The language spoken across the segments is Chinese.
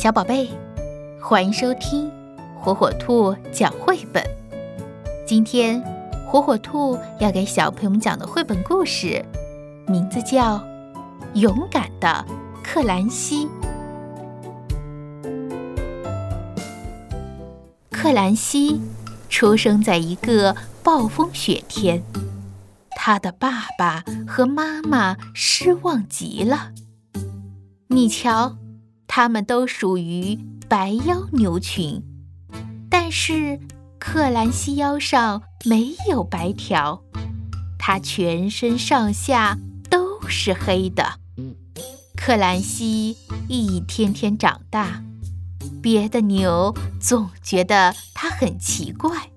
小宝贝，欢迎收听火火兔讲绘本。今天，火火兔要给小朋友们讲的绘本故事，名字叫《勇敢的克兰西》。克兰西出生在一个暴风雪天，他的爸爸和妈妈失望极了。你瞧。它们都属于白腰牛群，但是克兰西腰上没有白条，它全身上下都是黑的。克兰西一天天长大，别的牛总觉得它很奇怪，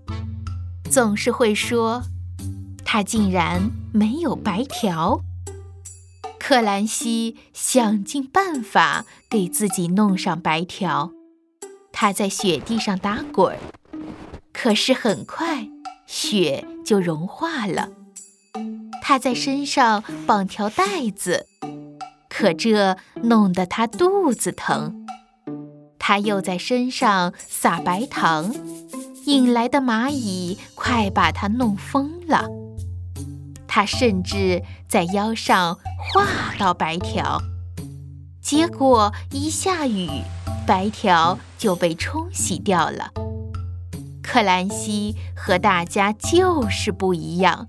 总是会说它竟然没有白条。克兰西想尽办法给自己弄上白条，他在雪地上打滚，可是很快雪就融化了。他在身上绑条带子，可这弄得他肚子疼。他又在身上撒白糖，引来的蚂蚁快把他弄疯了。他甚至在腰上画到白条，结果一下雨，白条就被冲洗掉了。克兰西和大家就是不一样，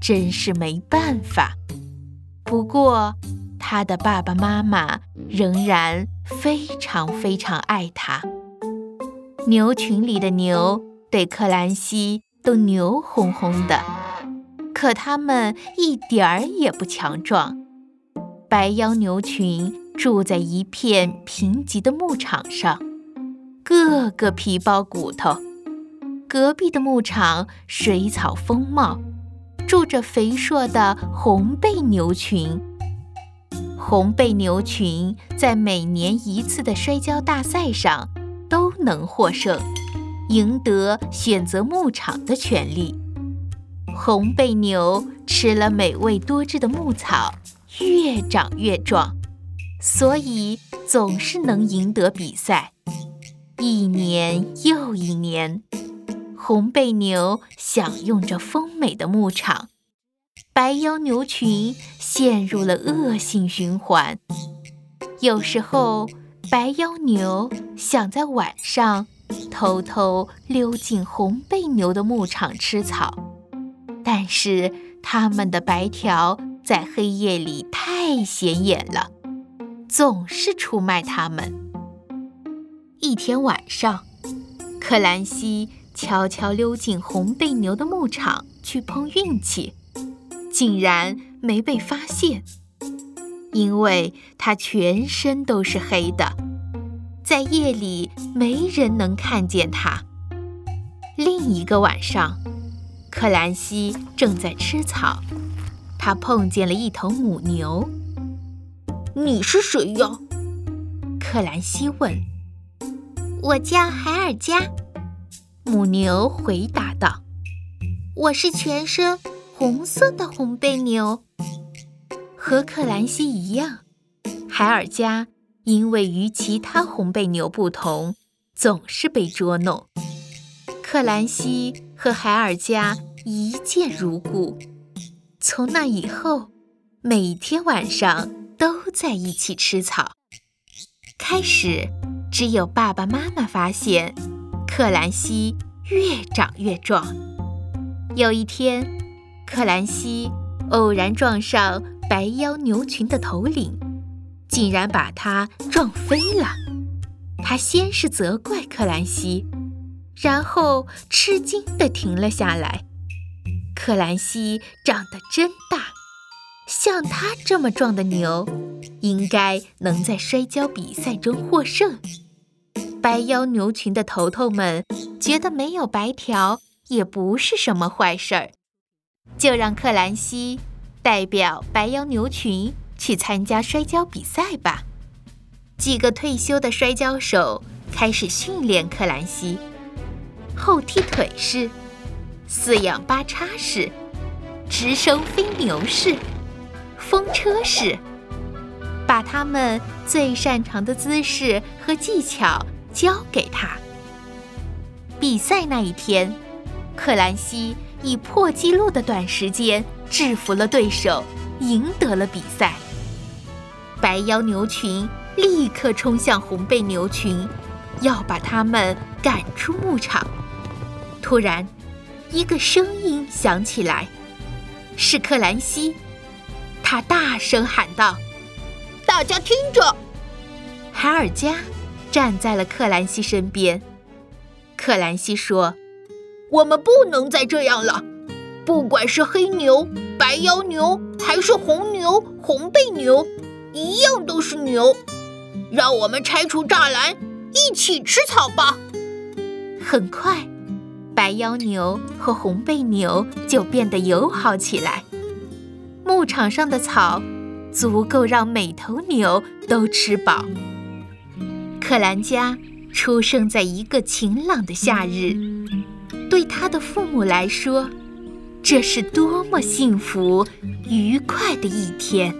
真是没办法。不过，他的爸爸妈妈仍然非常非常爱他。牛群里的牛对克兰西都牛哄哄的。可它们一点儿也不强壮。白腰牛群住在一片贫瘠的牧场上，个个皮包骨头。隔壁的牧场水草丰茂，住着肥硕的红背牛群。红背牛群在每年一次的摔跤大赛上都能获胜，赢得选择牧场的权利。红背牛吃了美味多汁的牧草，越长越壮，所以总是能赢得比赛。一年又一年，红背牛享用着丰美的牧场，白腰牛群陷入了恶性循环。有时候，白腰牛想在晚上偷偷溜进红背牛的牧场吃草。但是它们的白条在黑夜里太显眼了，总是出卖它们。一天晚上，克兰西悄悄溜进红背牛的牧场去碰运气，竟然没被发现，因为他全身都是黑的，在夜里没人能看见他。另一个晚上。克兰西正在吃草，他碰见了一头母牛。“你是谁呀？”克兰西问。“我叫海尔加。”母牛回答道。“我是全身红色的红背牛。”和克兰西一样，海尔加因为与其他红背牛不同，总是被捉弄。克兰西和海尔加一见如故，从那以后，每天晚上都在一起吃草。开始，只有爸爸妈妈发现克兰西越长越壮。有一天，克兰西偶然撞上白腰牛群的头领，竟然把他撞飞了。他先是责怪克兰西。然后吃惊地停了下来。克兰西长得真大，像他这么壮的牛，应该能在摔跤比赛中获胜。白腰牛群的头头们觉得没有白条也不是什么坏事儿，就让克兰西代表白腰牛群去参加摔跤比赛吧。几个退休的摔跤手开始训练克兰西。后踢腿式、四仰八叉式、直升飞牛式、风车式，把他们最擅长的姿势和技巧教给他。比赛那一天，克兰西以破纪录的短时间制服了对手，赢得了比赛。白腰牛群立刻冲向红背牛群，要把他们赶出牧场。突然，一个声音响起来，是克兰西。他大声喊道：“大家听着！”海尔加站在了克兰西身边。克兰西说：“我们不能再这样了，不管是黑牛、白腰牛，还是红牛、红背牛，一样都是牛。让我们拆除栅栏，一起吃草吧。”很快。白腰牛和红背牛就变得友好起来。牧场上的草足够让每头牛都吃饱。克兰加出生在一个晴朗的夏日，对他的父母来说，这是多么幸福、愉快的一天。